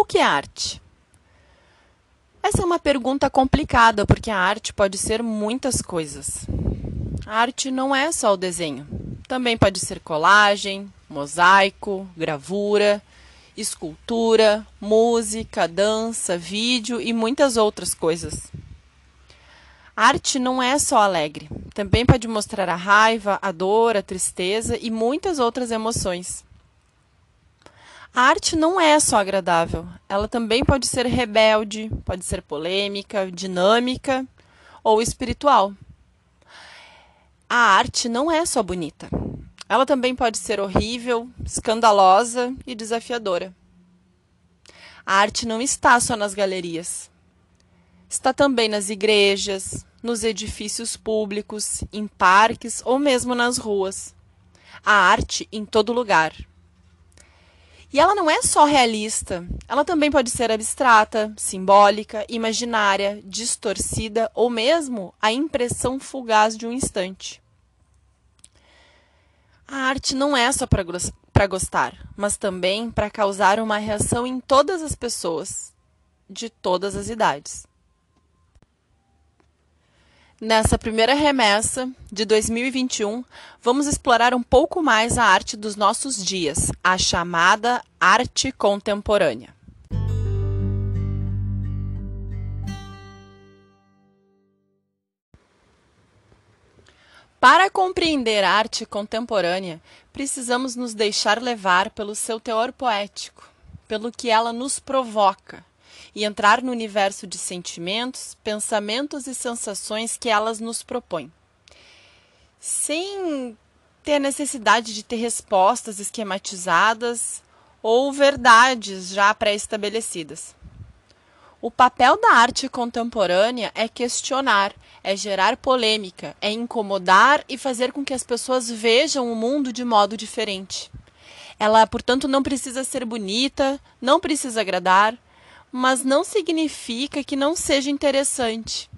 O que é arte? Essa é uma pergunta complicada, porque a arte pode ser muitas coisas. A arte não é só o desenho. Também pode ser colagem, mosaico, gravura, escultura, música, dança, vídeo e muitas outras coisas. A arte não é só alegre. Também pode mostrar a raiva, a dor, a tristeza e muitas outras emoções. A arte não é só agradável, ela também pode ser rebelde, pode ser polêmica, dinâmica ou espiritual. A arte não é só bonita, ela também pode ser horrível, escandalosa e desafiadora. A arte não está só nas galerias, está também nas igrejas, nos edifícios públicos, em parques ou mesmo nas ruas. A arte em todo lugar. E ela não é só realista, ela também pode ser abstrata, simbólica, imaginária, distorcida ou mesmo a impressão fugaz de um instante. A arte não é só para gostar, mas também para causar uma reação em todas as pessoas, de todas as idades. Nessa primeira remessa de 2021, vamos explorar um pouco mais a arte dos nossos dias, a chamada arte contemporânea. Para compreender a arte contemporânea, precisamos nos deixar levar pelo seu teor poético, pelo que ela nos provoca, e entrar no universo de sentimentos, pensamentos e sensações que elas nos propõem. Sem ter necessidade de ter respostas esquematizadas ou verdades já pré-estabelecidas. O papel da arte contemporânea é questionar, é gerar polêmica, é incomodar e fazer com que as pessoas vejam o mundo de modo diferente. Ela, portanto, não precisa ser bonita, não precisa agradar, mas não significa que não seja interessante.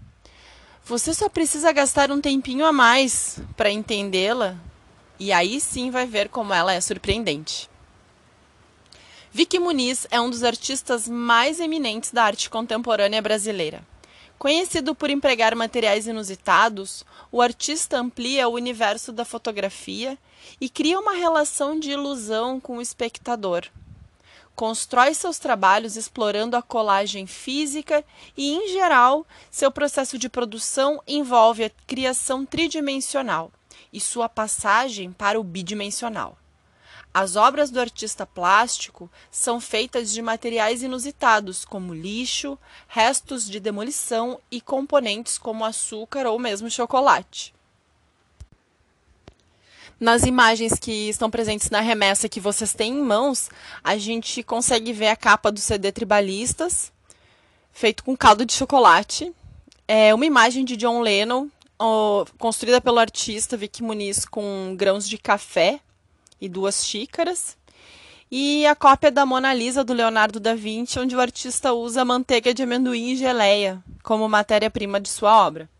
Você só precisa gastar um tempinho a mais para entendê-la e aí sim vai ver como ela é surpreendente. Vicky Muniz é um dos artistas mais eminentes da arte contemporânea brasileira. Conhecido por empregar materiais inusitados, o artista amplia o universo da fotografia e cria uma relação de ilusão com o espectador constrói seus trabalhos explorando a colagem física e, em geral, seu processo de produção envolve a criação tridimensional e sua passagem para o bidimensional. As obras do artista plástico são feitas de materiais inusitados, como lixo, restos de demolição e componentes como açúcar ou mesmo chocolate. Nas imagens que estão presentes na remessa que vocês têm em mãos, a gente consegue ver a capa do CD Tribalistas, feito com caldo de chocolate. É uma imagem de John Lennon, ó, construída pelo artista Vicky Muniz com grãos de café e duas xícaras. E a cópia da Mona Lisa do Leonardo da Vinci, onde o artista usa manteiga de amendoim e geleia como matéria-prima de sua obra.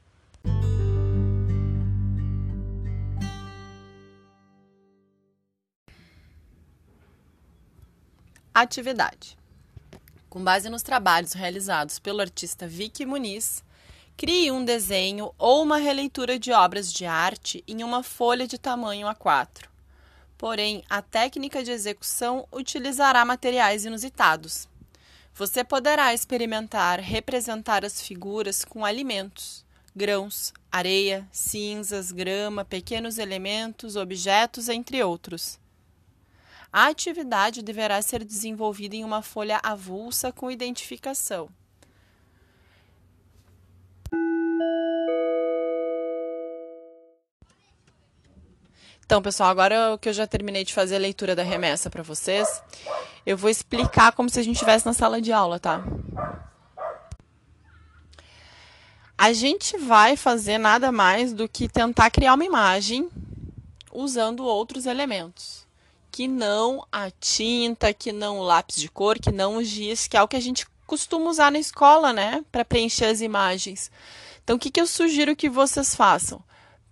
Atividade. Com base nos trabalhos realizados pelo artista Vicky Muniz, crie um desenho ou uma releitura de obras de arte em uma folha de tamanho A4. Porém, a técnica de execução utilizará materiais inusitados. Você poderá experimentar representar as figuras com alimentos, grãos, areia, cinzas, grama, pequenos elementos, objetos, entre outros. A atividade deverá ser desenvolvida em uma folha avulsa com identificação. Então, pessoal, agora que eu já terminei de fazer a leitura da remessa para vocês, eu vou explicar como se a gente estivesse na sala de aula, tá? A gente vai fazer nada mais do que tentar criar uma imagem usando outros elementos que não a tinta, que não o lápis de cor, que não o giz, que é o que a gente costuma usar na escola, né, para preencher as imagens. Então, o que, que eu sugiro que vocês façam?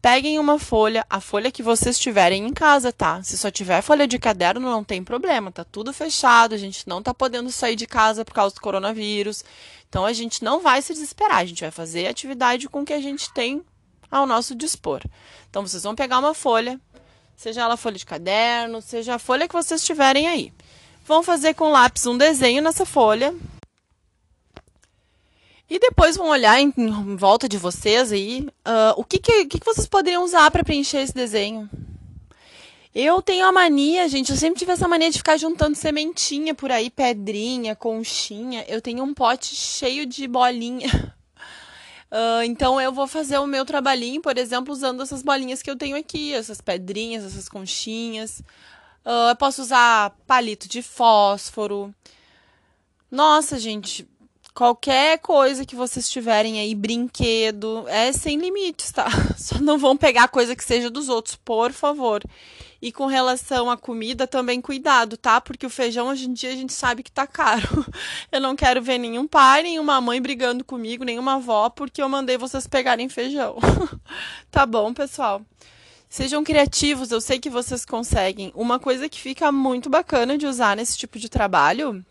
Peguem uma folha, a folha que vocês tiverem em casa, tá? Se só tiver folha de caderno, não tem problema, tá tudo fechado, a gente não tá podendo sair de casa por causa do coronavírus. Então a gente não vai se desesperar, a gente vai fazer atividade com o que a gente tem ao nosso dispor. Então vocês vão pegar uma folha, seja ela folha de caderno, seja a folha que vocês tiverem aí. Vão fazer com lápis um desenho nessa folha, e depois vão olhar em, em volta de vocês aí uh, o que, que, que, vocês poderiam usar para preencher esse desenho. Eu tenho a mania, gente, eu sempre tive essa mania de ficar juntando sementinha por aí, pedrinha, conchinha. Eu tenho um pote cheio de bolinha. Uh, então eu vou fazer o meu trabalhinho, por exemplo, usando essas bolinhas que eu tenho aqui, essas pedrinhas, essas conchinhas. Uh, eu posso usar palito de fósforo. Nossa, gente, Qualquer coisa que vocês tiverem aí, brinquedo, é sem limites, tá? Só não vão pegar coisa que seja dos outros, por favor. E com relação à comida, também cuidado, tá? Porque o feijão hoje em dia a gente sabe que tá caro. Eu não quero ver nenhum pai, nenhuma mãe brigando comigo, nenhuma avó, porque eu mandei vocês pegarem feijão. tá bom, pessoal? Sejam criativos, eu sei que vocês conseguem. Uma coisa que fica muito bacana de usar nesse tipo de trabalho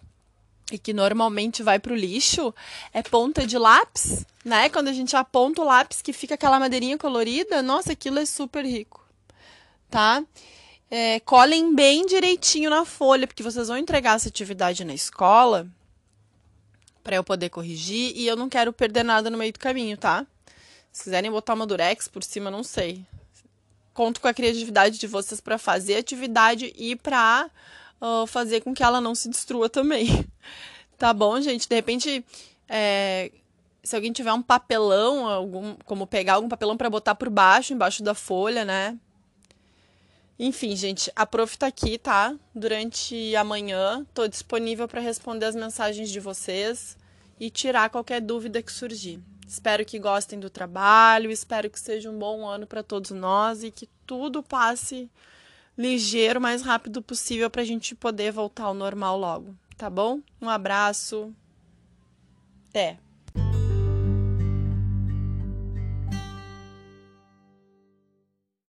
e que normalmente vai para o lixo é ponta de lápis, né? Quando a gente aponta o lápis que fica aquela madeirinha colorida, nossa, aquilo é super rico, tá? É, colhem bem direitinho na folha, porque vocês vão entregar essa atividade na escola para eu poder corrigir e eu não quero perder nada no meio do caminho, tá? Se quiserem botar uma durex por cima, não sei. Conto com a criatividade de vocês para fazer a atividade e para uh, fazer com que ela não se destrua também. tá bom, gente? De repente, é, se alguém tiver um papelão, algum, como pegar algum papelão para botar por baixo, embaixo da folha, né? Enfim, gente, a prof tá aqui, tá? Durante a manhã, tô disponível para responder as mensagens de vocês e tirar qualquer dúvida que surgir. Espero que gostem do trabalho, espero que seja um bom ano para todos nós e que tudo passe ligeiro, mais rápido possível para a gente poder voltar ao normal logo, tá bom? Um abraço. Até.